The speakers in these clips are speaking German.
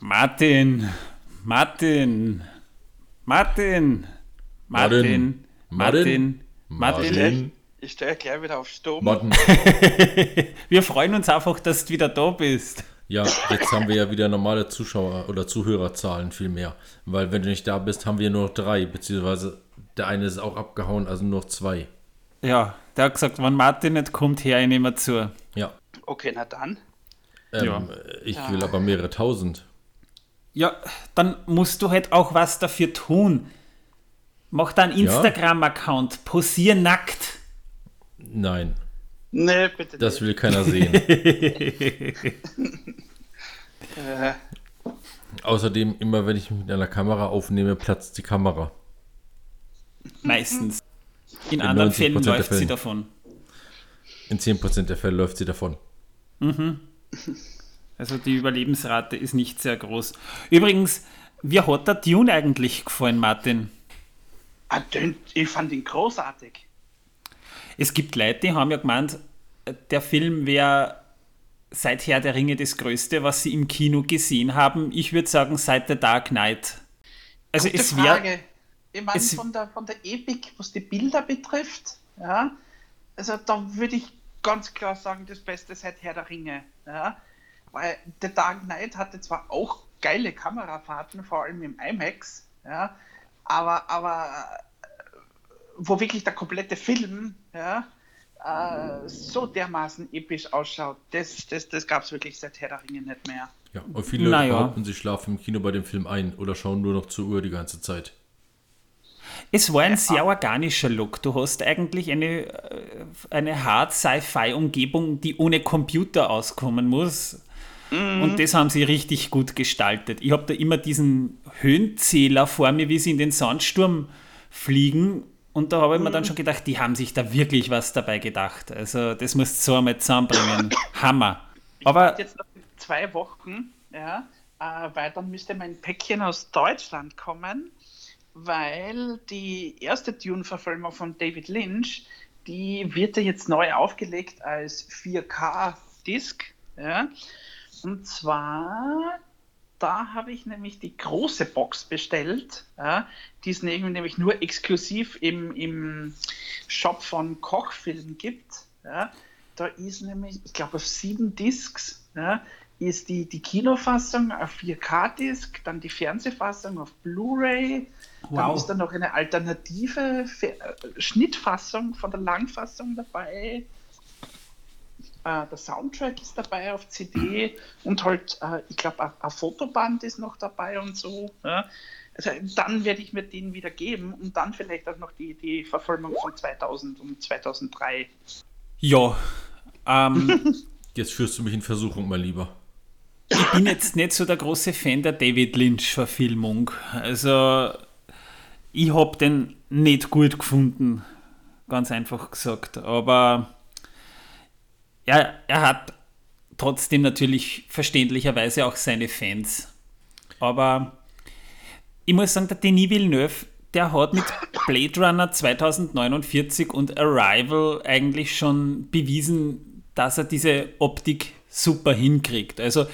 Martin, Martin, Martin, Martin, Martin, Martin. Ich stelle gleich wieder auf Sturm. Martin, Wir freuen uns einfach, dass du wieder da bist. ja, jetzt haben wir ja wieder normale Zuschauer- oder Zuhörerzahlen viel mehr. Weil wenn du nicht da bist, haben wir nur noch drei, beziehungsweise der eine ist auch abgehauen, also nur noch zwei. Ja, der hat gesagt, wenn Martin nicht kommt, her, ich nehme zu. Ja. Okay, na dann. Ähm, Ja. Ich will aber mehrere tausend. Ja, dann musst du halt auch was dafür tun. Mach da einen Instagram-Account, posier nackt. Nein, Nee, bitte das nicht. will keiner sehen. Äh, Außerdem, immer wenn ich mich mit einer Kamera aufnehme, platzt die Kamera. Meistens. In In anderen 90% Fällen läuft sie Fällen. davon. In 10% der Fälle läuft sie davon. Also die Überlebensrate ist nicht sehr groß. Übrigens, wie hat der Dune eigentlich gefallen, Martin? ah, ich fand ihn großartig. Es gibt Leute, die haben ja gemeint, der Film wäre seit Herr der Ringe das Größte, was sie im Kino gesehen haben. Ich würde sagen, seit The Dark Knight. Also Gute es wäre. Ich meine, von der, von der Epik, was die Bilder betrifft, ja, also da würde ich ganz klar sagen, das Beste seit Herr der Ringe. Ja, weil The Dark Knight hatte zwar auch geile Kamerafahrten, vor allem im IMAX, ja, aber, aber äh, wo wirklich der komplette Film ja, äh, so dermaßen episch ausschaut, das, das, das gab es wirklich seit Herr der Ringe nicht mehr. Ja, und viele Leute Naja. behaupten, sie schlafen im Kino bei dem Film ein oder schauen nur noch zur Uhr die ganze Zeit. Es war ein sehr organischer Look. Du hast eigentlich eine, äh, eine Hard-Sci-Fi-Umgebung, die ohne Computer auskommen muss. Und das haben sie richtig gut gestaltet. Ich habe da immer diesen Höhenzähler vor mir, wie sie in den Sandsturm fliegen. Und da habe ich mir dann schon gedacht, die haben sich da wirklich was dabei gedacht. Also das musst du so einmal zusammenbringen. Hammer. Aber jetzt noch zwei Wochen, ja, äh, weil dann müsste mein Päckchen aus Deutschland kommen, weil die erste Dune-Verfilmung von David Lynch, die wird ja jetzt neu aufgelegt als 4K-Disc. Ja. Und zwar, da habe ich nämlich die große Box bestellt, ja, die es nämlich nur exklusiv im, im Shop von Kochfilm gibt. Ja. Da ist nämlich, ich glaube, auf sieben Discs ja, ist die, die Kinofassung auf 4K-Disc, dann die Fernsehfassung auf Blu-ray, dann Wow. ist da noch eine alternative äh, Schnittfassung von der Langfassung dabei. Äh, der Soundtrack ist dabei auf CD und halt, äh, ich glaube, ein, ein Fotoband ist noch dabei und so. Ja. Also, dann werde ich mir den wieder geben und dann vielleicht auch noch die, die Verfilmung von 2000 und 2003. ja, ähm, Jetzt führst du mich in Versuchung, mein Lieber. ich bin jetzt nicht so der große Fan der David Lynch-Verfilmung. Also, ich habe den nicht gut gefunden, ganz einfach gesagt. Aber ja, er hat trotzdem natürlich verständlicherweise auch seine Fans. Aber ich muss sagen, der Denis Villeneuve, der hat mit Blade Runner 2049 und Arrival eigentlich schon bewiesen, dass er diese Optik super hinkriegt. Also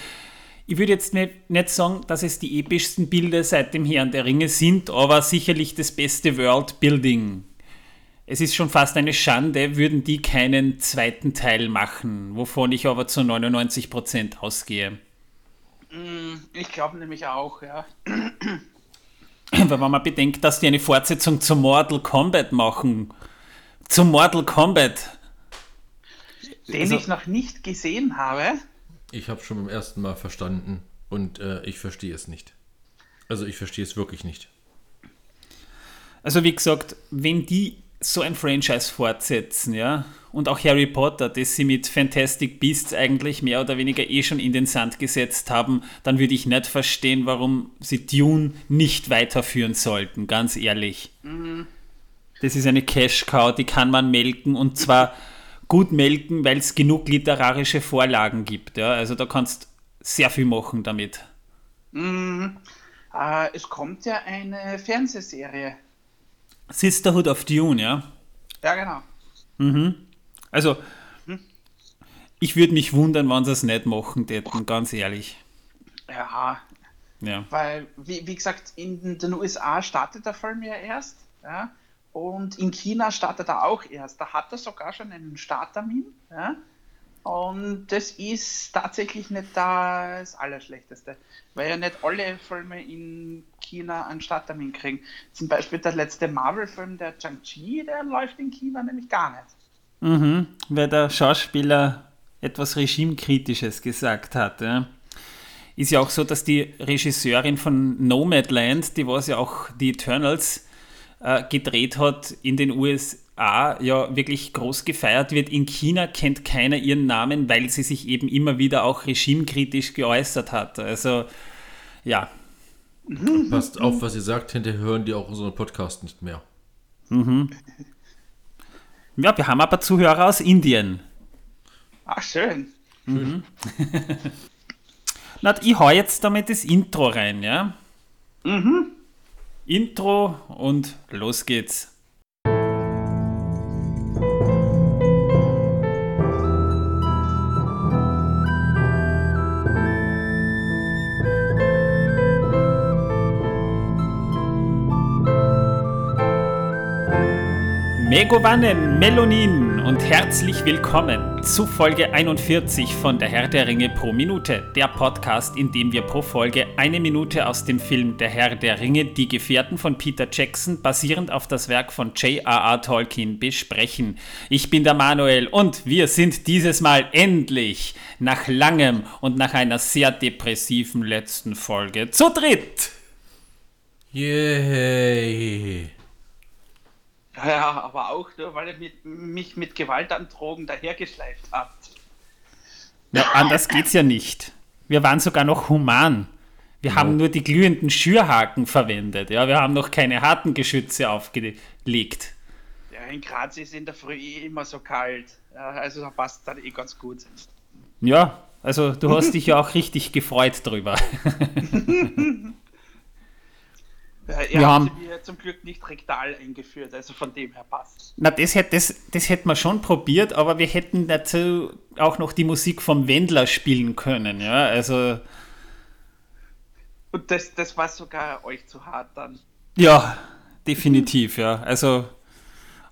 ich würde jetzt nicht, nicht sagen, dass es die epischsten Bilder seit dem Herrn der Ringe sind, aber sicherlich das beste Worldbuilding. Es ist schon fast eine Schande, würden die keinen zweiten Teil machen, wovon ich aber zu 99% ausgehe. Ich glaube nämlich auch, ja. Weil wenn man bedenkt, dass die eine Fortsetzung zum Mortal Kombat machen. Zum Mortal Kombat. Den Also- ich noch nicht gesehen habe. Ich habe schon beim ersten Mal verstanden und äh, ich verstehe es nicht. Also ich verstehe es wirklich nicht. Also wie gesagt, wenn die so ein Franchise fortsetzen, ja, und auch Harry Potter, das sie mit Fantastic Beasts eigentlich mehr oder weniger eh schon in den Sand gesetzt haben, dann würde ich nicht verstehen, warum sie Dune nicht weiterführen sollten, ganz ehrlich. Das ist eine Cash-Cow, die kann man melken und zwar gut melken, weil es genug literarische Vorlagen gibt. Ja? Also da kannst sehr viel machen damit. Äh, es kommt ja eine Fernsehserie. Sisterhood of Dune, ja. Ja, genau. Also, ich würde mich wundern, wenn sie es nicht machen täten, ganz ehrlich. Ja, Ja. Weil, wie, wie gesagt, in den USA startet der Film ja erst. Ja? Und in China startet er auch erst. Da hat er sogar schon einen Starttermin. Ja? Und das ist tatsächlich nicht das Allerschlechteste, weil ja nicht alle Filme in China einen Starttermin kriegen. Zum Beispiel der letzte Marvel-Film, der Chang-Chi, der läuft in China nämlich gar nicht. Mhm, weil der Schauspieler etwas Regimekritisches gesagt hat. Ja. Ist ja auch so, dass die Regisseurin von Nomadland, die was ja auch die Eternals äh, gedreht hat in den USA, ja wirklich groß gefeiert wird. In China kennt keiner ihren Namen, weil sie sich eben immer wieder auch regimekritisch geäußert hat. Also ja. Passt auf, was ihr sagt, hinterher hören die auch unseren Podcast nicht mehr. Mhm. Ja, wir haben aber Zuhörer aus Indien. Ach, schön. Mhm. Na, ich hau jetzt damit das Intro rein, ja? Mhm. Intro und los geht's. Megovanen, Melonin und herzlich willkommen zu Folge 41 von Der Herr der Ringe pro Minute, der Podcast, in dem wir pro Folge eine Minute aus dem Film Der Herr der Ringe, die Gefährten von Peter Jackson, basierend auf das Werk von J.R.R. Tolkien, besprechen. Ich bin der Manuel und wir sind dieses Mal endlich nach langem und nach einer sehr depressiven letzten Folge zu dritt. Yay! Ja, aber auch nur, weil ihr mit, mich mit Gewaltandrohungen dahergeschleift habt. Ja, anders geht's ja nicht. Wir waren sogar noch human. Wir Genau. haben nur die glühenden Schürhaken verwendet. Ja, wir haben noch keine harten Geschütze aufgelegt. Ja, in Graz ist in der Früh eh immer so kalt. Ja, also da passt dann eh ganz gut. Ja, also du hast dich ja auch richtig gefreut drüber. Ja, ihr Wir haben- sie mir zum Glück nicht rektal eingeführt, also von dem her passt. Na, das hätte das, das hätten wir schon probiert, aber wir hätten dazu auch noch die Musik vom Wendler spielen können. Ja, also Und das, das war sogar euch zu hart dann. ja, definitiv. Ja, also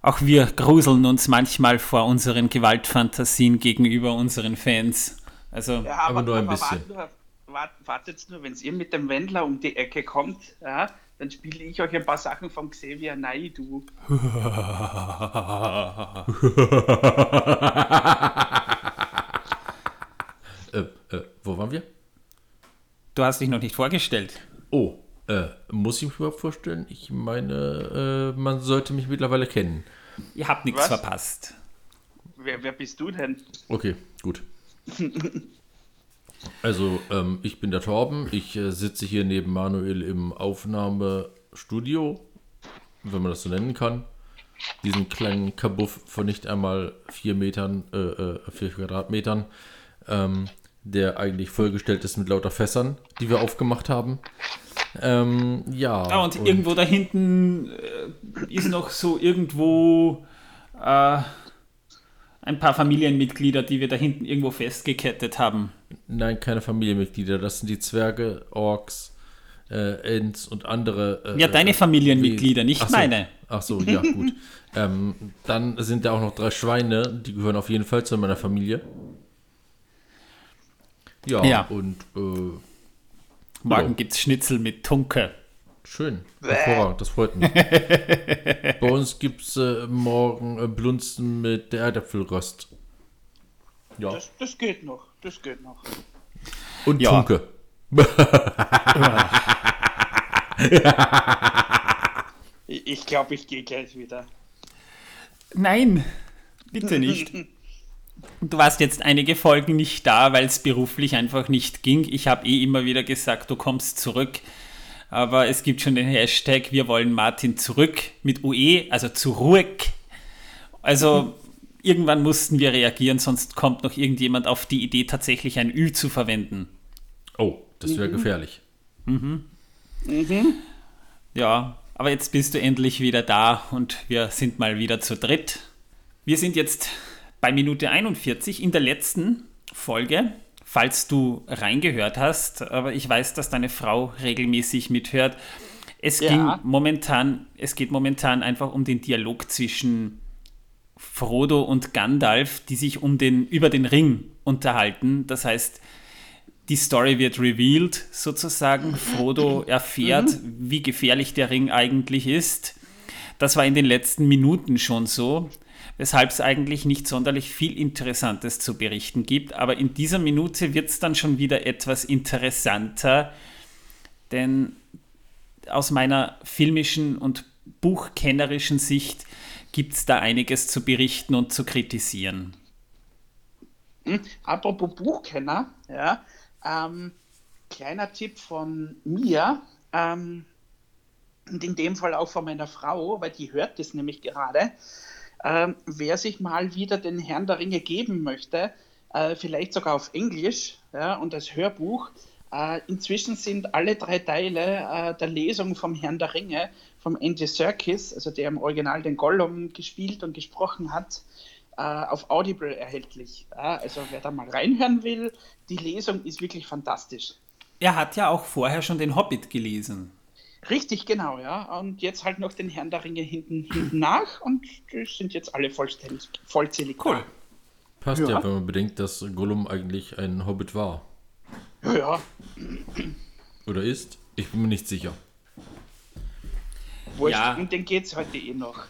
auch wir gruseln uns manchmal vor unseren Gewaltfantasien gegenüber unseren Fans. Also Ja, Aber nur ein bisschen. Wart nur, wart, wartet nur, wenn ihr mit dem Wendler um die Ecke kommt, ja, dann spiele ich euch ein paar Sachen vom Xavier Naidu. Äh, äh, wo waren wir? du hast dich noch nicht vorgestellt. Oh, äh, muss ich mich überhaupt vorstellen? Ich meine, äh, man sollte mich mittlerweile kennen. Ihr habt nichts Was? verpasst. Wer, wer bist du denn? Okay, gut. Also, ähm, ich bin der Torben. Ich äh, sitze hier neben Manuel im Aufnahmestudio, wenn man das so nennen kann. Diesen kleinen Kabuff von nicht einmal vier Metern, äh, äh, vier Quadratmetern, ähm, der eigentlich vollgestellt ist mit lauter Fässern, die wir aufgemacht haben. Ähm, ja. Ah, und, irgendwo da hinten äh, ist noch so irgendwo äh, ein paar Familienmitglieder, die wir da hinten irgendwo festgekettet haben. Nein, keine Familienmitglieder. Das sind die Zwerge, Orks, äh, Ents und andere. Äh, Ja, deine äh, Familienmitglieder, nicht Ach so. meine. Ach so, ja, gut. ähm, dann sind da auch noch drei Schweine, die gehören auf jeden Fall zu meiner Familie. Ja, Ja. und äh, Morgen Ja. gibt's Schnitzel mit Tunke. schön. Hervorragend, das freut mich. Bei uns gibt es äh, morgen äh, Blunzen mit der Erdäpfelröst. Ja. Das, das geht noch, das geht noch. Und Ja. Tunke. Ich, ich glaube, ich gehe gleich wieder. Nein, bitte nicht. Du warst jetzt einige Folgen nicht da, weil es beruflich einfach nicht ging. Ich habe eh immer wieder gesagt, du kommst zurück. Aber es gibt schon den Hashtag, wir wollen Martin zurück mit UE, also zurück. Also irgendwann mussten wir reagieren, sonst kommt noch irgendjemand auf die Idee, tatsächlich ein Ü zu verwenden. Oh, das wäre gefährlich. Ja, aber jetzt bist du endlich wieder da und wir sind mal wieder zu dritt. Wir sind jetzt bei Minute 41 in der letzten Folge falls du reingehört hast, aber ich weiß, dass deine Frau regelmäßig mithört. Es Ja. ging momentan, es geht momentan einfach um den Dialog zwischen Frodo und Gandalf, die sich um den, über den Ring unterhalten. Das heißt, die Story wird revealed sozusagen. Frodo erfährt, wie gefährlich der Ring eigentlich ist. Das war in den letzten Minuten schon so, weshalb es eigentlich nicht sonderlich viel Interessantes zu berichten gibt. Aber in dieser Minute wird es dann schon wieder etwas interessanter, denn aus meiner filmischen und buchkennerischen Sicht gibt es da einiges zu berichten und zu kritisieren. Hm, Apropos Buchkenner, ja, ähm, kleiner Tipp von mir, ähm, und in dem Fall auch von meiner Frau, weil die hört das nämlich gerade. Ähm, wer sich mal wieder den Herrn der Ringe geben möchte, äh, vielleicht sogar auf Englisch ja, und als Hörbuch, äh, inzwischen sind alle drei Teile äh, der Lesung vom Herrn der Ringe, vom Andy Serkis, also der im Original den Gollum gespielt und gesprochen hat, äh, auf Audible erhältlich. Also wer da mal reinhören will, die Lesung ist wirklich fantastisch. Er hat ja auch vorher schon den Hobbit gelesen. Richtig, genau, ja. Und jetzt halt noch den Herrn der Ringe hinten, hinten nach und die sind jetzt alle vollständig, vollzählig. Cool. Passt ja. Ja. wenn man bedenkt, dass Gollum eigentlich ein Hobbit war. Ja, ja. Oder ist? Ich bin mir nicht sicher. Wurscht, Ja. um den geht es heute eh noch.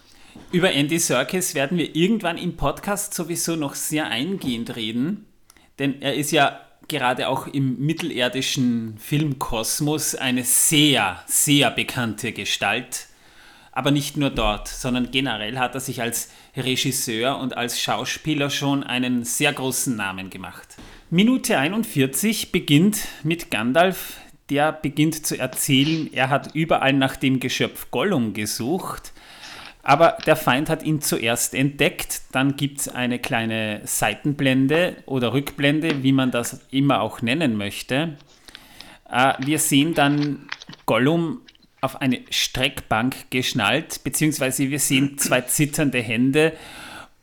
Über Andy Serkis werden wir irgendwann im Podcast sowieso noch sehr eingehend reden, denn er ist ja gerade auch im mittelerdischen Filmkosmos eine sehr, sehr bekannte Gestalt. Aber nicht nur dort, sondern generell hat er sich als Regisseur und als Schauspieler schon einen sehr großen Namen gemacht. Minute 41 beginnt mit Gandalf, der beginnt zu erzählen, er hat überall nach dem Geschöpf Gollum gesucht. Aber der Feind hat ihn zuerst entdeckt. Dann gibt es eine kleine Seitenblende oder Rückblende, wie man das immer auch nennen möchte. Äh, wir sehen dann Gollum auf eine Streckbank geschnallt, beziehungsweise wir sehen zwei zitternde Hände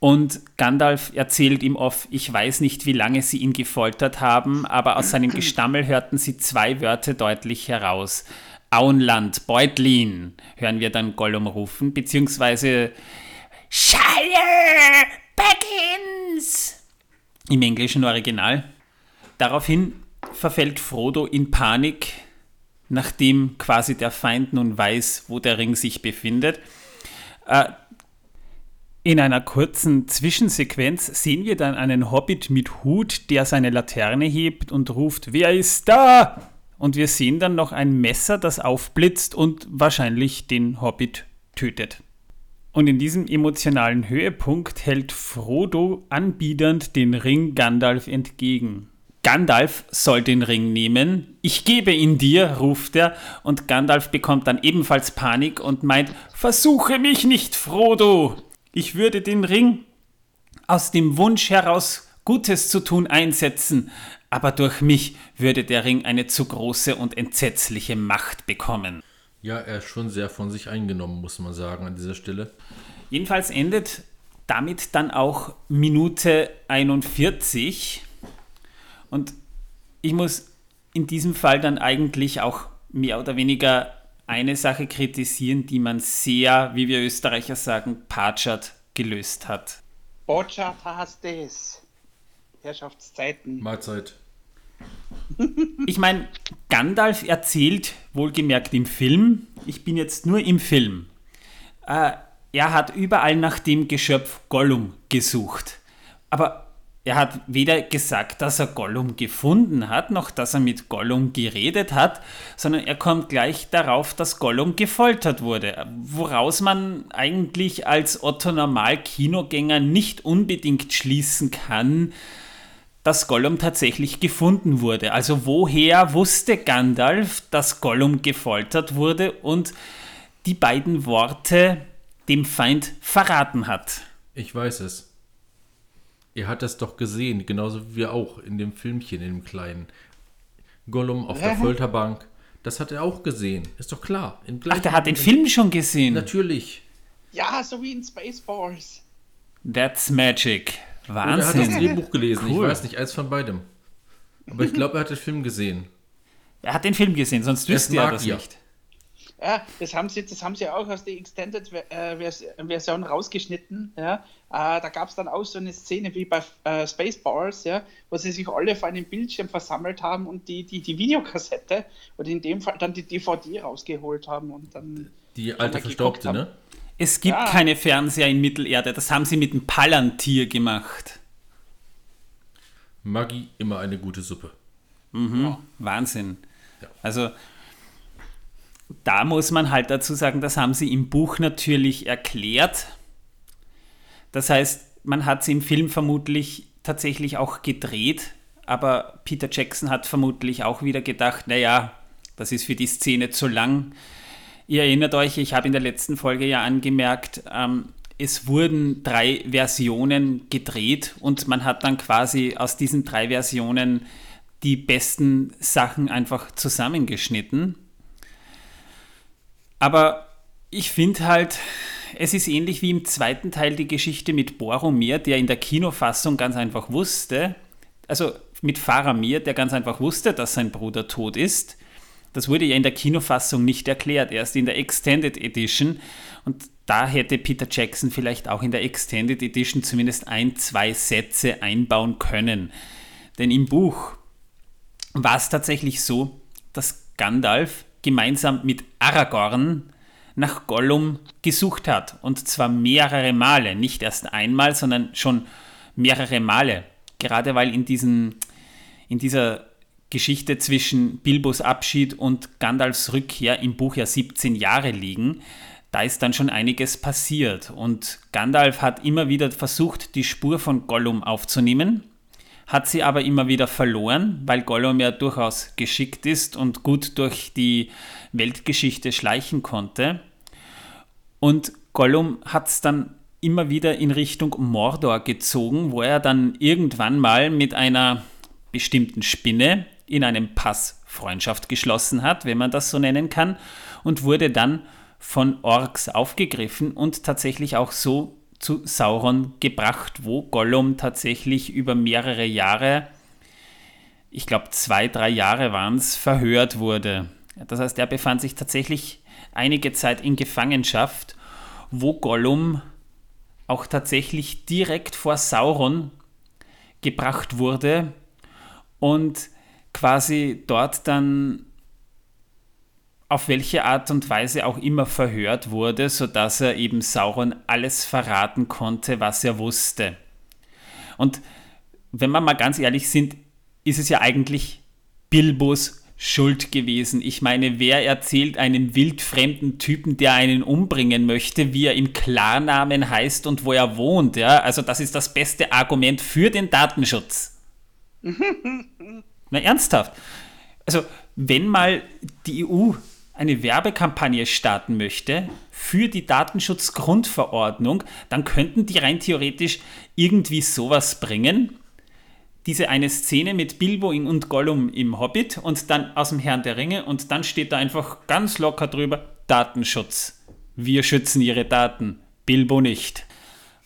und Gandalf erzählt ihm oft, ich weiß nicht, wie lange sie ihn gefoltert haben, aber aus seinem Gestammel hörten sie zwei Wörter deutlich heraus. Auenland, Beutlin, hören wir dann Gollum rufen, beziehungsweise Shire Baggins im englischen Original. Daraufhin verfällt Frodo in Panik, nachdem quasi der Feind nun weiß, wo der Ring sich befindet. In einer kurzen Zwischensequenz sehen wir dann einen Hobbit mit Hut, der seine Laterne hebt und ruft, wer ist da? Und wir sehen dann noch ein Messer, das aufblitzt und wahrscheinlich den Hobbit tötet. Und in diesem emotionalen Höhepunkt hält Frodo anbiedernd den Ring Gandalf entgegen. Gandalf soll den Ring nehmen. Ich gebe ihn dir, ruft er, und Gandalf bekommt dann ebenfalls Panik und meint, versuche mich nicht, Frodo. Ich würde den Ring aus dem Wunsch heraus Gutes zu tun einsetzen, aber durch mich würde der Ring eine zu große und entsetzliche Macht bekommen. Ja, er ist schon sehr von sich eingenommen, muss man sagen, an dieser Stelle. Jedenfalls endet damit dann auch Minute 41. Und ich muss in diesem Fall dann eigentlich auch mehr oder weniger eine Sache kritisieren, die man sehr, wie wir Österreicher sagen, patschert gelöst hat. Botschart hast es. Herrschaftszeiten. Mahlzeit. Ich meine, Gandalf erzählt, wohlgemerkt im Film, ich bin jetzt nur im Film, äh, er hat überall nach dem Geschöpf Gollum gesucht. Aber er hat weder gesagt, dass er Gollum gefunden hat, noch dass er mit Gollum geredet hat, sondern er kommt gleich darauf, dass Gollum gefoltert wurde. Woraus man eigentlich als Otto Normal-Kinogänger nicht unbedingt schließen kann, dass Gollum tatsächlich gefunden wurde. Also woher wusste Gandalf, dass Gollum gefoltert wurde und die beiden Worte dem Feind verraten hat? Ich weiß es. Er hat das doch gesehen, genauso wie wir auch in dem Filmchen, in dem kleinen. Gollum auf der? Folterbank. Das hat er auch gesehen. Ist doch klar. Im Ach, der hat den Film schon gesehen. Natürlich. Ja, so wie in Spaceballs. That's magic. Oder er hat das Wahnsinn. Drehbuch gelesen. Cool. Ich weiß nicht, eins von beidem. Aber ich glaube, er hat den Film gesehen. Er hat den Film gesehen, sonst wüsste er das Magier. nicht. Ja, das haben sie, das haben sie auch aus der Extended Ver- äh, rausgeschnitten. Ja. Äh, da gab es dann auch so eine Szene wie bei äh, Spaceballs, ja, wo sie sich alle vor einem Bildschirm versammelt haben und die, die, die Videokassette oder in dem Fall dann die DVD rausgeholt haben und dann. Die alte Verstaubte, ne? Es gibt Ja. keine Fernseher in Mittelerde, das haben sie mit dem Palantir gemacht. Maggi, immer eine gute Suppe. Wahnsinn. Ja. Also da muss man halt dazu sagen, das haben sie im Buch natürlich erklärt. Das heißt, man hat sie im Film vermutlich tatsächlich auch gedreht, aber Peter Jackson hat vermutlich auch wieder gedacht, naja, das ist für die Szene zu lang. Ihr erinnert euch, ich habe in der letzten Folge ja angemerkt, ähm, es wurden drei Versionen gedreht und man hat dann quasi aus diesen drei Versionen die besten Sachen einfach zusammengeschnitten. Aber ich finde halt, es ist ähnlich wie im zweiten Teil die Geschichte mit Boromir, der in der Kinofassung ganz einfach wusste, also mit Faramir, der ganz einfach wusste, dass sein Bruder tot ist. Das wurde ja in der Kinofassung nicht erklärt, erst in der Extended Edition. Und da hätte Peter Jackson vielleicht auch in der Extended Edition zumindest ein, zwei Sätze einbauen können. Denn im Buch war es tatsächlich so, dass Gandalf gemeinsam mit Aragorn nach Gollum gesucht hat. Und zwar mehrere Male. Nicht erst einmal, sondern schon mehrere Male. Gerade weil in, diesen, in dieser Geschichte zwischen Bilbos Abschied und Gandalfs Rückkehr im Buch ja 17 Jahre liegen. Da ist dann schon einiges passiert. Und Gandalf hat immer wieder versucht, die Spur von Gollum aufzunehmen hat sie aber immer wieder verloren, weil Gollum ja durchaus geschickt ist und gut durch die Weltgeschichte schleichen konnte. Und Gollum hat es dann immer wieder in Richtung Mordor gezogen, wo er dann irgendwann mal mit einer bestimmten Spinne in einem Pass Freundschaft geschlossen hat, wenn man das so nennen kann, und wurde dann von Orks aufgegriffen und tatsächlich auch so zu Sauron gebracht, wo Gollum tatsächlich über mehrere Jahre, ich glaube zwei, drei Jahre waren es, verhört wurde. Das heißt, er befand sich tatsächlich einige Zeit in Gefangenschaft, wo Gollum auch tatsächlich direkt vor Sauron gebracht wurde und quasi dort dann auf welche Art und Weise auch immer verhört wurde, sodass er eben Sauron alles verraten konnte, was er wusste. Und wenn wir mal ganz ehrlich sind, ist es ja eigentlich Bilbos Schuld gewesen. Ich meine, wer erzählt einem wildfremden Typen, der einen umbringen möchte, wie er im Klarnamen heißt und wo er wohnt? Ja? Also das ist das beste Argument für den Datenschutz. Na ernsthaft. Also wenn mal die EU eine Werbekampagne starten möchte für die Datenschutzgrundverordnung, dann könnten die rein theoretisch irgendwie sowas bringen. Diese eine Szene mit Bilbo und Gollum im Hobbit und dann aus dem Herrn der Ringe und dann steht da einfach ganz locker drüber Datenschutz. Wir schützen ihre Daten, Bilbo nicht.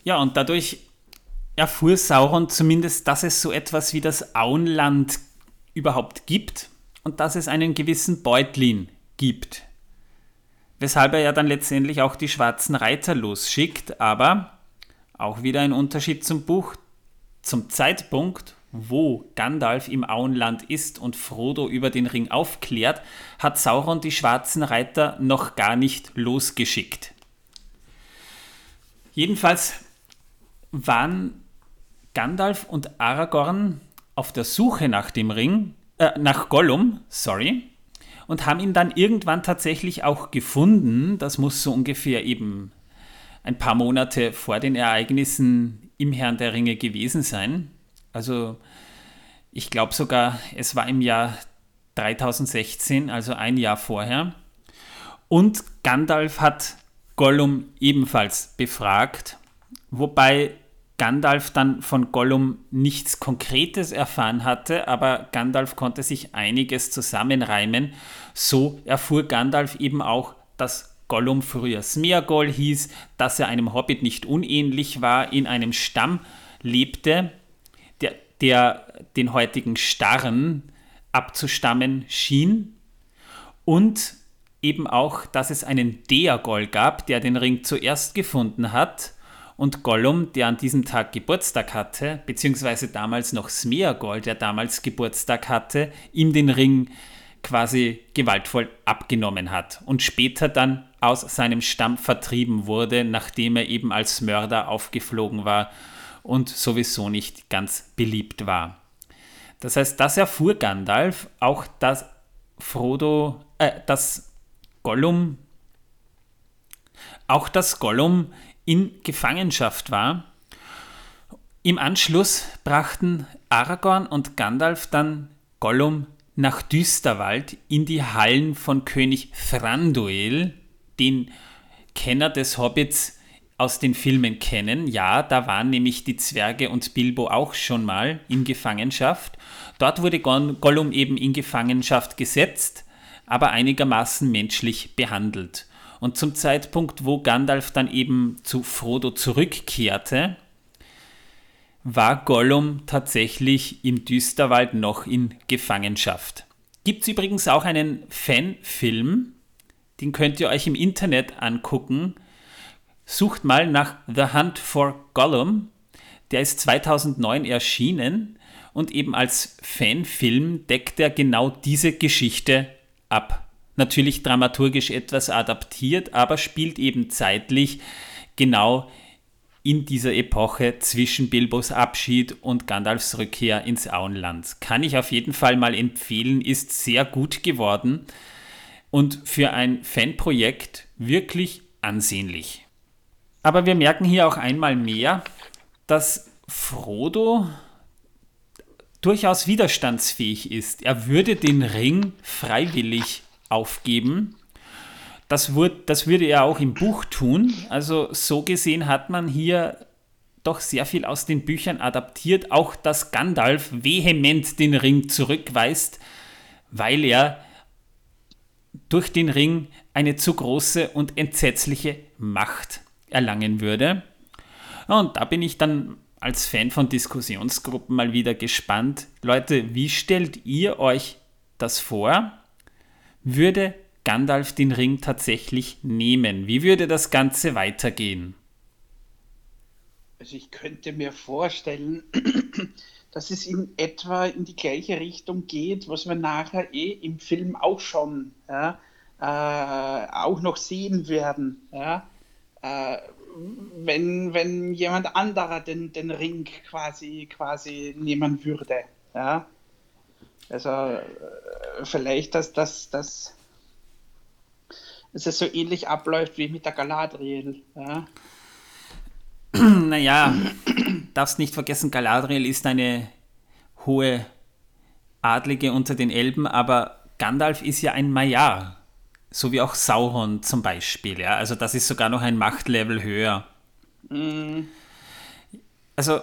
Ja, und dadurch erfuhr Sauron zumindest, dass es so etwas wie das Auenland überhaupt gibt und dass es einen gewissen Beutlin gibt. Weshalb er ja dann letztendlich auch die schwarzen Reiter losschickt, aber auch wieder ein Unterschied zum Buch. Zum Zeitpunkt, wo Gandalf im Auenland ist und Frodo über den Ring aufklärt, hat Sauron die schwarzen Reiter noch gar nicht losgeschickt. Jedenfalls waren Gandalf und Aragorn auf der Suche nach dem Ring, äh, nach Gollum, sorry, und haben ihn dann irgendwann tatsächlich auch gefunden. Das muss so ungefähr eben ein paar Monate vor den Ereignissen im Herrn der Ringe gewesen sein. Also ich glaube sogar, es war im Jahr 3016, also ein Jahr vorher. Und Gandalf hat Gollum ebenfalls befragt, wobei Gandalf dann von Gollum nichts Konkretes erfahren hatte, aber Gandalf konnte sich einiges zusammenreimen. So erfuhr Gandalf eben auch, dass Gollum früher Smeagol hieß, dass er einem Hobbit nicht unähnlich war, in einem Stamm lebte, der der den heutigen Starren abzustammen schien und eben auch, dass es einen Deagol gab, der den Ring zuerst gefunden hat und Gollum, der an diesem Tag Geburtstag hatte, beziehungsweise damals noch Smeagol, der damals Geburtstag hatte, ihm den Ring quasi gewaltvoll abgenommen hat und später dann aus seinem Stamm vertrieben wurde, nachdem er eben als Mörder aufgeflogen war und sowieso nicht ganz beliebt war. Das heißt, das erfuhr Gandalf, auch dass Frodo, äh, dass Gollum, auch dass Gollum in Gefangenschaft war. Im Anschluss brachten Aragorn und Gandalf dann Gollum nach Düsterwald in die Hallen von König Thranduil, den Kenner des Hobbits aus den Filmen kennen. Ja, da waren nämlich die Zwerge und Bilbo auch schon mal in Gefangenschaft. Dort wurde Gollum eben in Gefangenschaft gesetzt, aber einigermaßen menschlich behandelt. Und zum Zeitpunkt, wo Gandalf dann eben zu Frodo zurückkehrte, war Gollum tatsächlich im Düsterwald noch in Gefangenschaft. Gibt es übrigens auch einen Fanfilm, den könnt ihr euch im Internet angucken. Sucht mal nach The Hunt for Gollum. Der ist 2009 erschienen und eben als Fanfilm deckt er genau diese Geschichte ab. Natürlich dramaturgisch etwas adaptiert, aber spielt eben zeitlich genau in dieser Epoche zwischen Bilbos Abschied und Gandalfs Rückkehr ins Auenland. Kann ich auf jeden Fall mal empfehlen, ist sehr gut geworden und für ein Fanprojekt wirklich ansehnlich. Aber wir merken hier auch einmal mehr, dass Frodo durchaus widerstandsfähig ist. Er würde den Ring freiwillig aufgeben. Das, wurde, das würde er auch im Buch tun. Also so gesehen hat man hier doch sehr viel aus den Büchern adaptiert. Auch dass Gandalf vehement den Ring zurückweist, weil er durch den Ring eine zu große und entsetzliche Macht erlangen würde. Und da bin ich dann als Fan von Diskussionsgruppen mal wieder gespannt. Leute, wie stellt ihr euch das vor? Würde Gandalf den Ring tatsächlich nehmen? Wie würde das Ganze weitergehen? Also ich könnte mir vorstellen, dass es in etwa in die gleiche Richtung geht, was wir nachher eh im Film auch schon ja, äh, auch noch sehen werden. Ja, äh, wenn, wenn jemand anderer den, den Ring quasi, quasi nehmen würde. Ja. Also äh, vielleicht, dass, dass, dass, dass es so ähnlich abläuft wie mit der Galadriel. Ja. Naja, darfst nicht vergessen, Galadriel ist eine hohe Adlige unter den Elben, aber Gandalf ist ja ein Majar. So wie auch Sauron zum Beispiel. Ja? Also das ist sogar noch ein Machtlevel höher. Mm. Also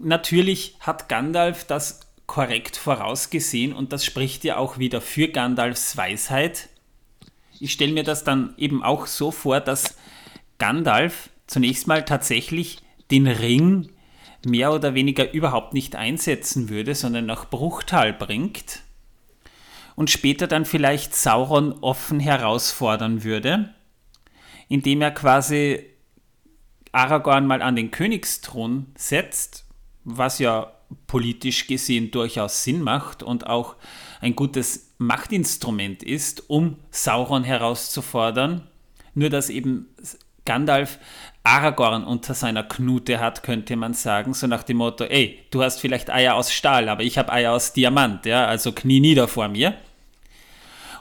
natürlich hat Gandalf das korrekt vorausgesehen und das spricht ja auch wieder für Gandalfs Weisheit. Ich stelle mir das dann eben auch so vor, dass Gandalf zunächst mal tatsächlich den Ring mehr oder weniger überhaupt nicht einsetzen würde, sondern nach Bruchtal bringt und später dann vielleicht Sauron offen herausfordern würde, indem er quasi Aragorn mal an den Königsthron setzt, was ja politisch gesehen durchaus Sinn macht und auch ein gutes Machtinstrument ist, um Sauron herauszufordern. Nur dass eben Gandalf Aragorn unter seiner Knute hat, könnte man sagen, so nach dem Motto, ey, du hast vielleicht Eier aus Stahl, aber ich habe Eier aus Diamant, ja, also knie nieder vor mir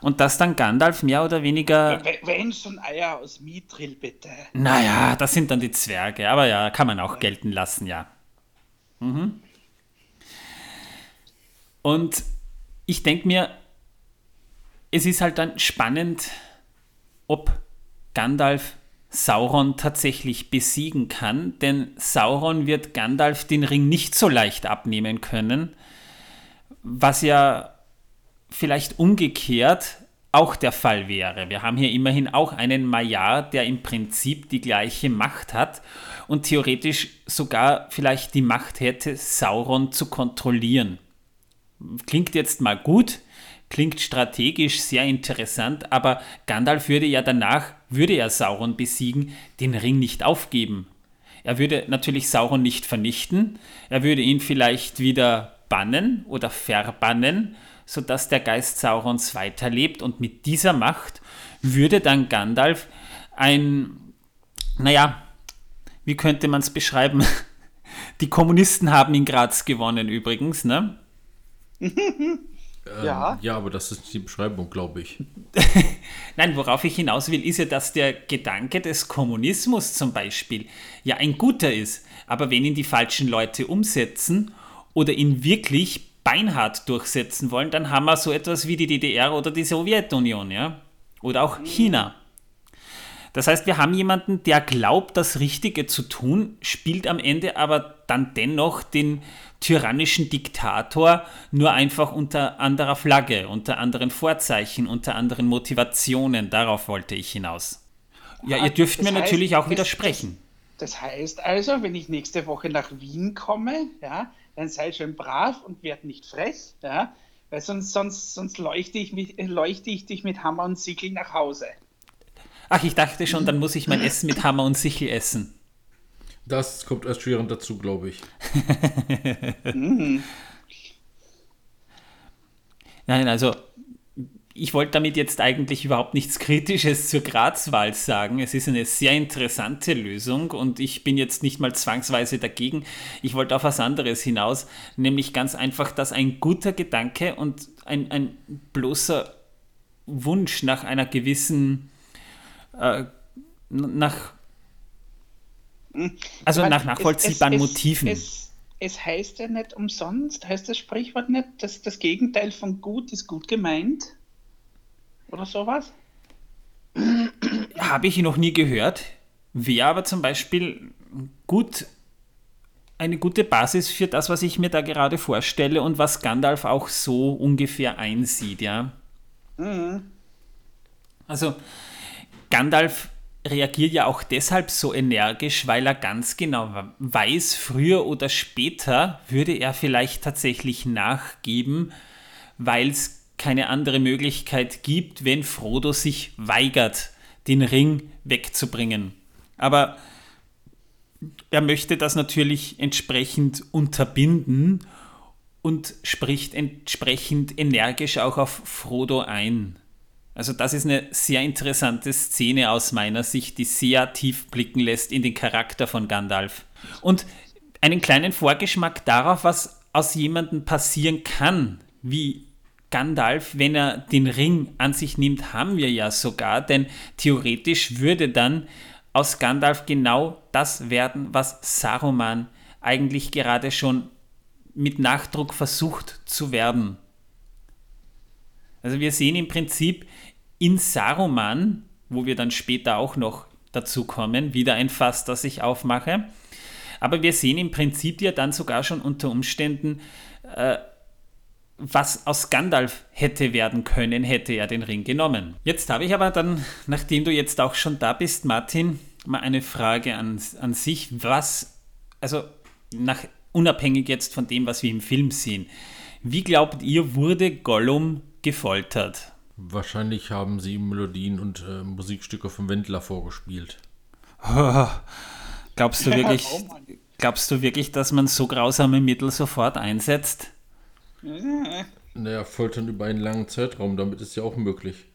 und dass dann Gandalf mehr oder weniger. Wenn schon Eier aus Mithril, bitte. Naja, das sind dann die Zwerge, aber ja, kann man auch gelten lassen, ja. Mhm. Und ich denke mir, es ist halt dann spannend, ob Gandalf Sauron tatsächlich besiegen kann, denn Sauron wird Gandalf den Ring nicht so leicht abnehmen können, was ja vielleicht umgekehrt auch der Fall wäre. Wir haben hier immerhin auch einen Maillard, der im Prinzip die gleiche Macht hat und theoretisch sogar vielleicht die Macht hätte, Sauron zu kontrollieren. Klingt jetzt mal gut, klingt strategisch sehr interessant, aber Gandalf würde ja danach, würde er Sauron besiegen, den Ring nicht aufgeben. Er würde natürlich Sauron nicht vernichten, er würde ihn vielleicht wieder bannen oder verbannen, sodass der Geist Saurons weiterlebt und mit dieser Macht würde dann Gandalf ein, naja, wie könnte man es beschreiben? Die Kommunisten haben in Graz gewonnen übrigens, ne? ja. Ähm, ja, aber das ist die Beschreibung, glaube ich. Nein, worauf ich hinaus will, ist ja, dass der Gedanke des Kommunismus zum Beispiel ja ein guter ist. Aber wenn ihn die falschen Leute umsetzen oder ihn wirklich beinhart durchsetzen wollen, dann haben wir so etwas wie die DDR oder die Sowjetunion, ja? Oder auch China. Das heißt, wir haben jemanden, der glaubt, das Richtige zu tun, spielt am Ende aber dann dennoch den tyrannischen Diktator nur einfach unter anderer Flagge, unter anderen Vorzeichen, unter anderen Motivationen. Darauf wollte ich hinaus. Ja, ihr dürft das mir heißt, natürlich auch widersprechen. Das, heißt also, wenn ich nächste Woche nach Wien komme, ja, dann sei schön brav und werd nicht frech, ja, weil sonst, sonst, sonst leuchte, ich mich, leuchte ich dich mit Hammer und Sichel nach Hause. Ach, ich dachte schon, dann muss ich mein Essen mit Hammer und Sichel essen. Das kommt erst schwer dazu, glaube ich. Nein, also ich wollte damit jetzt eigentlich überhaupt nichts Kritisches zur Grazwahl sagen. Es ist eine sehr interessante Lösung und ich bin jetzt nicht mal zwangsweise dagegen. Ich wollte auf was anderes hinaus, nämlich ganz einfach, dass ein guter Gedanke und ein, ein bloßer Wunsch nach einer gewissen, äh, nach also meine, nach nachvollziehbaren es, es, Motiven. Es, es, heißt ja nicht umsonst, heißt das Sprichwort nicht, dass das Gegenteil von gut ist gut gemeint? Oder sowas? Habe ich noch nie gehört. Wäre aber zum Beispiel gut eine gute Basis für das, was ich mir da gerade vorstelle und was Gandalf auch so ungefähr einsieht, ja. Mhm. Also Gandalf reagiert ja auch deshalb so energisch, weil er ganz genau weiß, früher oder später würde er vielleicht tatsächlich nachgeben, weil es keine andere Möglichkeit gibt, wenn Frodo sich weigert, den Ring wegzubringen. Aber er möchte das natürlich entsprechend unterbinden und spricht entsprechend energisch auch auf Frodo ein. Also das ist eine sehr interessante Szene aus meiner Sicht, die sehr tief blicken lässt in den Charakter von Gandalf. Und einen kleinen Vorgeschmack darauf, was aus jemandem passieren kann, wie Gandalf, wenn er den Ring an sich nimmt, haben wir ja sogar, denn theoretisch würde dann aus Gandalf genau das werden, was Saruman eigentlich gerade schon mit Nachdruck versucht zu werden. Also wir sehen im Prinzip in Saruman, wo wir dann später auch noch dazu kommen, wieder ein Fass, das ich aufmache. Aber wir sehen im Prinzip ja dann sogar schon unter Umständen, äh, was aus Gandalf hätte werden können, hätte er den Ring genommen. Jetzt habe ich aber dann, nachdem du jetzt auch schon da bist, Martin, mal eine Frage an, an sich. Was, also nach, unabhängig jetzt von dem, was wir im Film sehen, wie glaubt ihr, wurde Gollum gefoltert? Wahrscheinlich haben sie Melodien und äh, Musikstücke vom Wendler vorgespielt. glaubst du wirklich, glaubst du wirklich, dass man so grausame Mittel sofort einsetzt? Naja, Foltern über einen langen Zeitraum, damit ist ja auch möglich.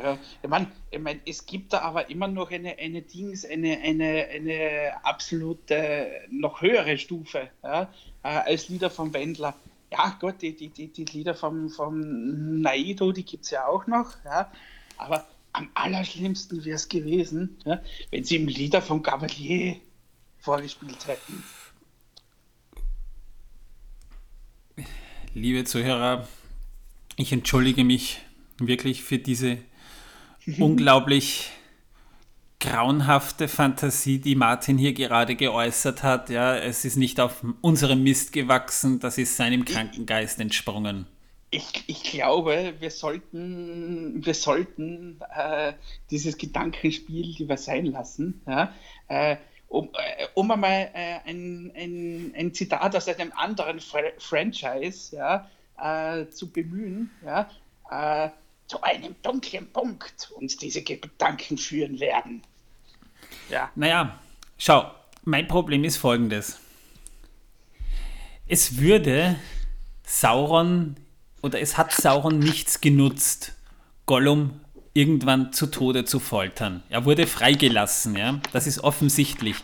Ja, ich meine, ich mein, es gibt da aber immer noch eine, eine Dings, eine, eine, eine absolute, noch höhere Stufe ja, äh, als Lieder vom Wendler ja Gott, die, die, die, die Lieder vom, vom Naido, die gibt es ja auch noch, ja, aber am allerschlimmsten wäre es gewesen, ja, wenn sie ihm Lieder vom Gabalier vorgespielt hätten. Liebe Zuhörer, ich entschuldige mich wirklich für diese unglaublich grauenhafte Fantasie, die Martin hier gerade geäußert hat. Ja, es ist nicht auf unserem Mist gewachsen, das ist seinem Krankengeist entsprungen. ich, ich glaube, wir sollten, wir sollten äh, dieses Gedankenspiel lieber sein lassen. Ja? Äh, um, äh, um einmal äh, ein, ein, ein Zitat aus einem anderen Fra Franchise ja, äh, zu bemühen, ja, äh, zu einem dunklen Punkt uns diese Gedanken führen werden. Ja. Naja, schau, mein Problem ist folgendes. Es würde Sauron oder es hat Sauron nichts genutzt, Gollum irgendwann zu Tode zu foltern. Er wurde freigelassen, ja, das ist offensichtlich.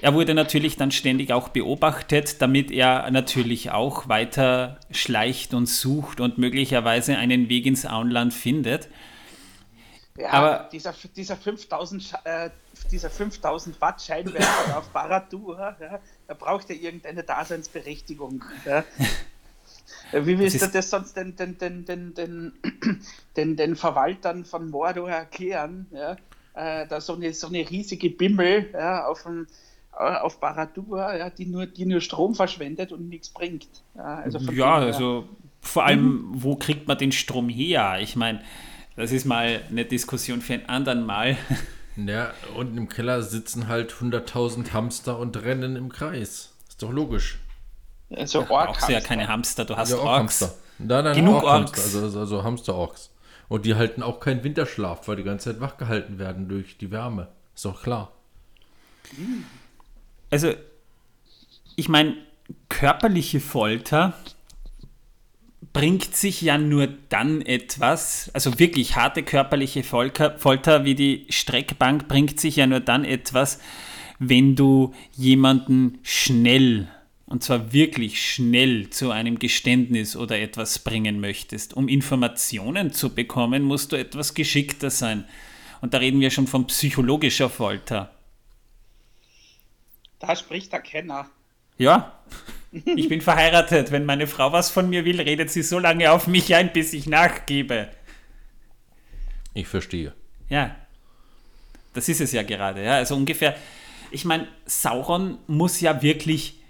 Er wurde natürlich dann ständig auch beobachtet, damit er natürlich auch weiter schleicht und sucht und möglicherweise einen Weg ins Auenland findet. Ja, aber dieser, dieser 5000 äh, dieser 5000 Watt Scheinwerfer auf Baradur, ja, da braucht er irgendeine Daseinsberechtigung. Ja. Wie willst du das sonst den, den, den, den, den, den, den Verwaltern von Mordor erklären? Ja? Äh, da so eine, so eine riesige Bimmel ja, auf, dem, äh, auf Baradur, ja, die, nur, die nur Strom verschwendet und nichts bringt. Ja, also, ja, also vor allem, mhm. wo kriegt man den Strom her? Ich meine, das ist mal eine Diskussion für ein anderen Mal. Ja, und im Keller sitzen halt 100.000 Hamster und rennen im Kreis. Ist doch logisch. Also ja, brauchst du ja keine Hamster, du hast ja, Orks. Hamster. Nein, nein, Genug Orks. Hamster, also, also, also Hamster-Orks. Und die halten auch keinen Winterschlaf, weil die ganze Zeit wach gehalten werden durch die Wärme. Ist doch klar. Also, ich meine, körperliche Folter bringt sich ja nur dann etwas, also wirklich harte körperliche Folter, wie die Streckbank bringt sich ja nur dann etwas, wenn du jemanden schnell und zwar wirklich schnell zu einem Geständnis oder etwas bringen möchtest. Um Informationen zu bekommen, musst du etwas geschickter sein. Und da reden wir schon von psychologischer Folter. Da spricht der Kenner. Ja, ich bin verheiratet. Wenn meine Frau was von mir will, redet sie so lange auf mich ein, bis ich nachgebe. Ich verstehe. Ja, das ist es ja gerade. Ja, also ungefähr. Ich meine, Sauron muss ja wirklich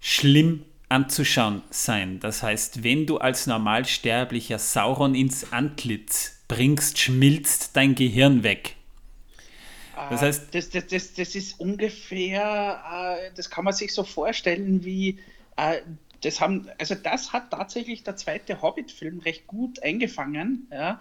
schlimm anzuschauen sein. Das heißt, wenn du als Normalsterblicher Sauron ins Antlitz bringst, schmilzt dein Gehirn weg. Das äh, heißt, das, das, das, das ist ungefähr, äh, das kann man sich so vorstellen wie, äh, das haben, also das hat tatsächlich der zweite Hobbit-Film recht gut eingefangen. Ja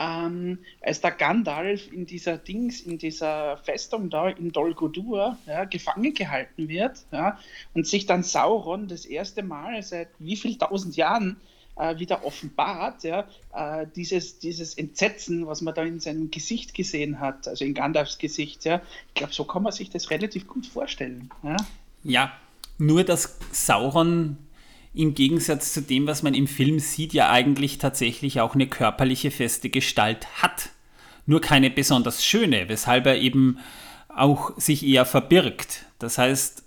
ähm, als der Gandalf in dieser Dings, in dieser Festung da in Dol Guldur ja, gefangen gehalten wird ja, und sich dann Sauron das erste Mal seit wie viel tausend Jahren äh, wieder offenbart, ja, äh, dieses, dieses Entsetzen, was man da in seinem Gesicht gesehen hat, also in Gandalfs Gesicht, ja, ich glaube, so kann man sich das relativ gut vorstellen. Ja, ja nur dass Sauron im Gegensatz zu dem, was man im Film sieht, ja eigentlich tatsächlich auch eine körperliche feste Gestalt hat. Nur keine besonders schöne, weshalb er eben auch sich eher verbirgt. Das heißt,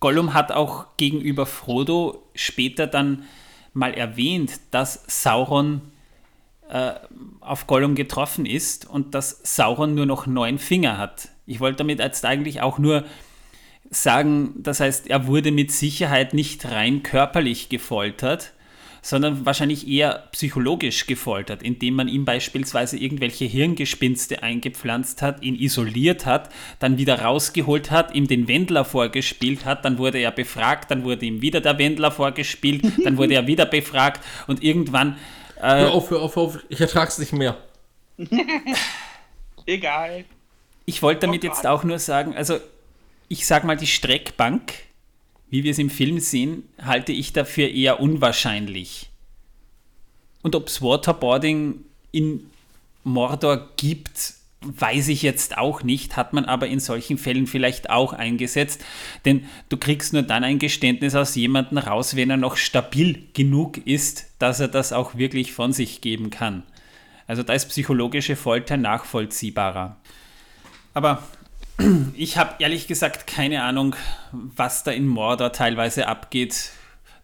Gollum hat auch gegenüber Frodo später dann mal erwähnt, dass Sauron äh, auf Gollum getroffen ist und dass Sauron nur noch neun Finger hat. Ich wollte damit jetzt eigentlich auch nur sagen, das heißt, er wurde mit Sicherheit nicht rein körperlich gefoltert, sondern wahrscheinlich eher psychologisch gefoltert, indem man ihm beispielsweise irgendwelche Hirngespinste eingepflanzt hat, ihn isoliert hat, dann wieder rausgeholt hat, ihm den Wendler vorgespielt hat, dann wurde er befragt, dann wurde ihm wieder der Wendler vorgespielt, dann wurde er wieder befragt und irgendwann. Äh, hör auf, hör auf, hör auf, ich ertrag's nicht mehr. Egal. Ich wollte damit oh jetzt auch nur sagen, also ich sag mal, die Streckbank, wie wir es im Film sehen, halte ich dafür eher unwahrscheinlich. Und ob es Waterboarding in Mordor gibt, weiß ich jetzt auch nicht, hat man aber in solchen Fällen vielleicht auch eingesetzt, denn du kriegst nur dann ein Geständnis aus jemandem raus, wenn er noch stabil genug ist, dass er das auch wirklich von sich geben kann. Also da ist psychologische Folter nachvollziehbarer. Aber ich habe ehrlich gesagt keine Ahnung, was da in Mordor teilweise abgeht.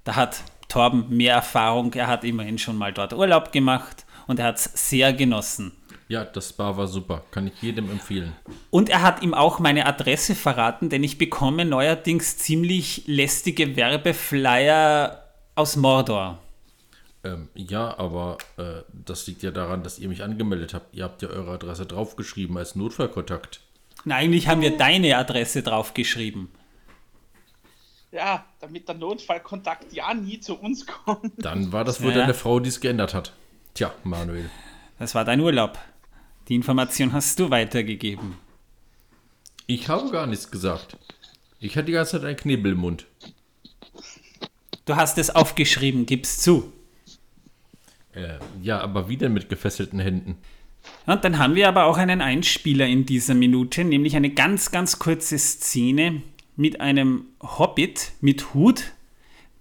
Da hat Torben mehr Erfahrung. Er hat immerhin schon mal dort Urlaub gemacht und er hat es sehr genossen. Ja, das Spa war super. Kann ich jedem empfehlen. Und er hat ihm auch meine Adresse verraten, denn ich bekomme neuerdings ziemlich lästige Werbeflyer aus Mordor. Ähm, ja, aber äh, das liegt ja daran, dass ihr mich angemeldet habt. Ihr habt ja eure Adresse draufgeschrieben als Notfallkontakt. Na, eigentlich haben wir deine Adresse draufgeschrieben. Ja, damit der Notfallkontakt ja nie zu uns kommt. Dann war das wohl Ja. deine Frau, die es geändert hat. Tja, Manuel. Das war dein Urlaub. Die Information hast du weitergegeben. Ich habe gar nichts gesagt. Ich hatte die ganze Zeit einen Knebel im Mund. Du hast es aufgeschrieben, gib's zu. Äh, ja, aber wie denn mit gefesselten Händen? Und dann haben wir aber auch einen Einspieler in dieser Minute, nämlich eine ganz, ganz kurze Szene mit einem Hobbit mit Hut,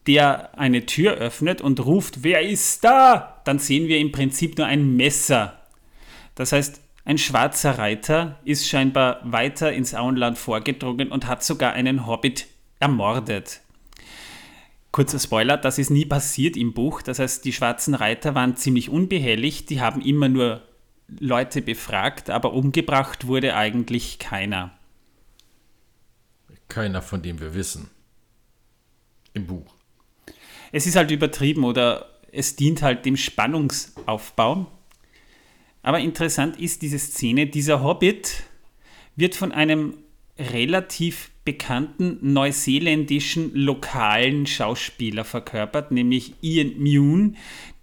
der eine Tür öffnet und ruft, wer ist da? Dann sehen wir im Prinzip nur ein Messer. Das heißt, ein schwarzer Reiter ist scheinbar weiter ins Auenland vorgedrungen und hat sogar einen Hobbit ermordet. Kurzer Spoiler, das ist nie passiert im Buch. Das heißt, die schwarzen Reiter waren ziemlich unbehelligt, die haben immer nur Leute befragt, aber umgebracht wurde eigentlich keiner. Keiner, von dem wir wissen. Im Buch. Es ist halt übertrieben oder es dient halt dem Spannungsaufbau. Aber interessant ist diese Szene, dieser Hobbit wird von einem relativ bekannten neuseeländischen lokalen Schauspieler verkörpert, nämlich Ian Mune,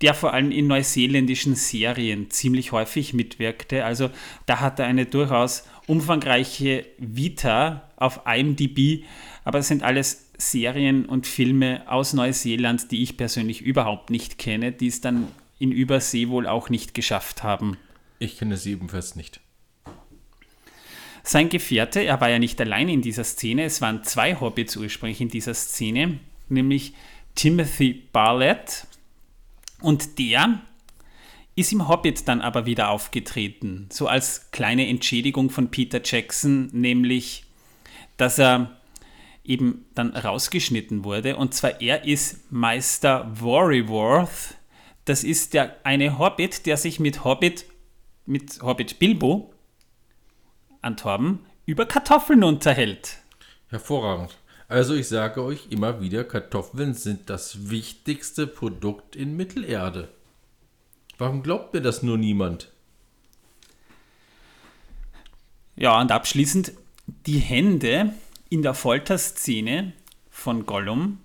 der vor allem in neuseeländischen Serien ziemlich häufig mitwirkte. Also da hat er eine durchaus umfangreiche Vita auf IMDb, aber es sind alles Serien und Filme aus Neuseeland, die ich persönlich überhaupt nicht kenne, die es dann in Übersee wohl auch nicht geschafft haben. Ich kenne sie ebenfalls nicht. Sein Gefährte, er war ja nicht allein in dieser Szene, es waren zwei Hobbits ursprünglich in dieser Szene, nämlich Timothy Barlett und der ist im Hobbit dann aber wieder aufgetreten, so als kleine Entschädigung von Peter Jackson, nämlich, dass er eben dann rausgeschnitten wurde. Und zwar er ist Meister Worryworth. Das ist der eine Hobbit, der sich mit Hobbit, mit Hobbit Bilbo, Antorben, über Kartoffeln unterhält. Hervorragend. Also ich sage euch immer wieder, Kartoffeln sind das wichtigste Produkt in Mittelerde. Warum glaubt mir das nur niemand? Ja, und abschließend die Hände in der Folterszene von Gollum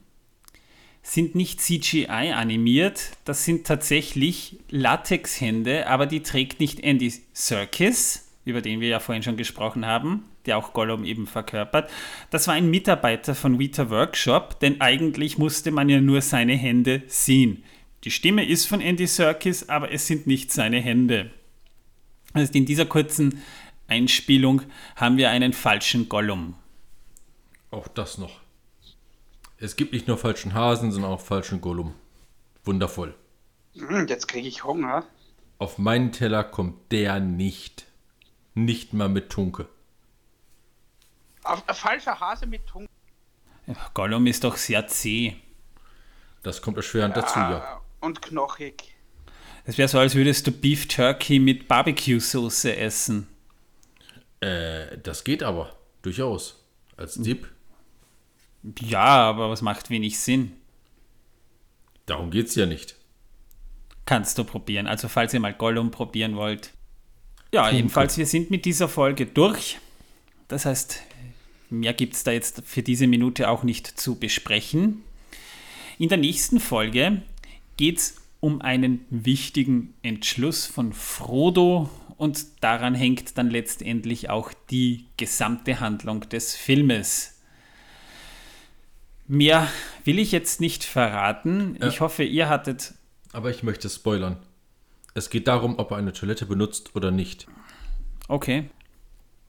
sind nicht CGI animiert, das sind tatsächlich Latexhände, aber die trägt nicht Andy Serkis, über den wir ja vorhin schon gesprochen haben, der auch Gollum eben verkörpert. Das war ein Mitarbeiter von Vita Workshop, denn eigentlich musste man ja nur seine Hände sehen. Die Stimme ist von Andy Serkis, aber es sind nicht seine Hände. Also in dieser kurzen Einspielung haben wir einen falschen Gollum. Auch das noch. Es gibt nicht nur falschen Hasen, sondern auch falschen Gollum. Wundervoll. Hm, Jetzt kriege ich Hunger. Auf meinen Teller kommt der nicht. Nicht mal mit Tunke. Auf, ein falscher Hase mit Tunke. Gollum ist doch sehr zäh. Das kommt erschwerend dazu, ja. Ah, Und knochig. Es wäre so, als würdest du Beef Turkey mit Barbecue-Soße essen. Äh, das geht aber. Durchaus. Als Dip. Ja, aber was macht wenig Sinn? Darum geht's ja nicht. Kannst du probieren. Also falls ihr mal Gollum probieren wollt. Ja, jedenfalls, wir sind mit dieser Folge durch. Das heißt, mehr gibt es da jetzt für diese Minute auch nicht zu besprechen. In der nächsten Folge geht es um einen wichtigen Entschluss von Frodo und daran hängt dann letztendlich auch die gesamte Handlung des Filmes. Mehr will ich jetzt nicht verraten. Ja. Ich hoffe, ihr hattet Aber ich möchte spoilern. Es geht darum, ob er eine Toilette benutzt oder nicht. Okay,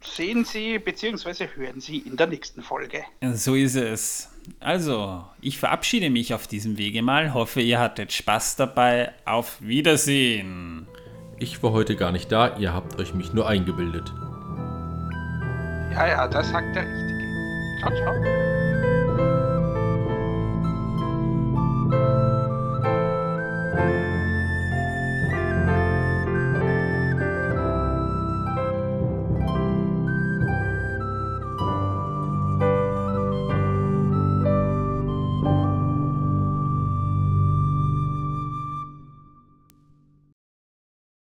Sehen Sie bzw. hören Sie in der nächsten Folge. so ist es. Also, ich verabschiede mich auf diesem Wege mal. Hoffe, ihr hattet Spaß dabei. Auf Wiedersehen. Ich war heute gar nicht da, ihr habt euch mich nur eingebildet. Ja, ja, das sagt der Richtige. Ciao, ciao.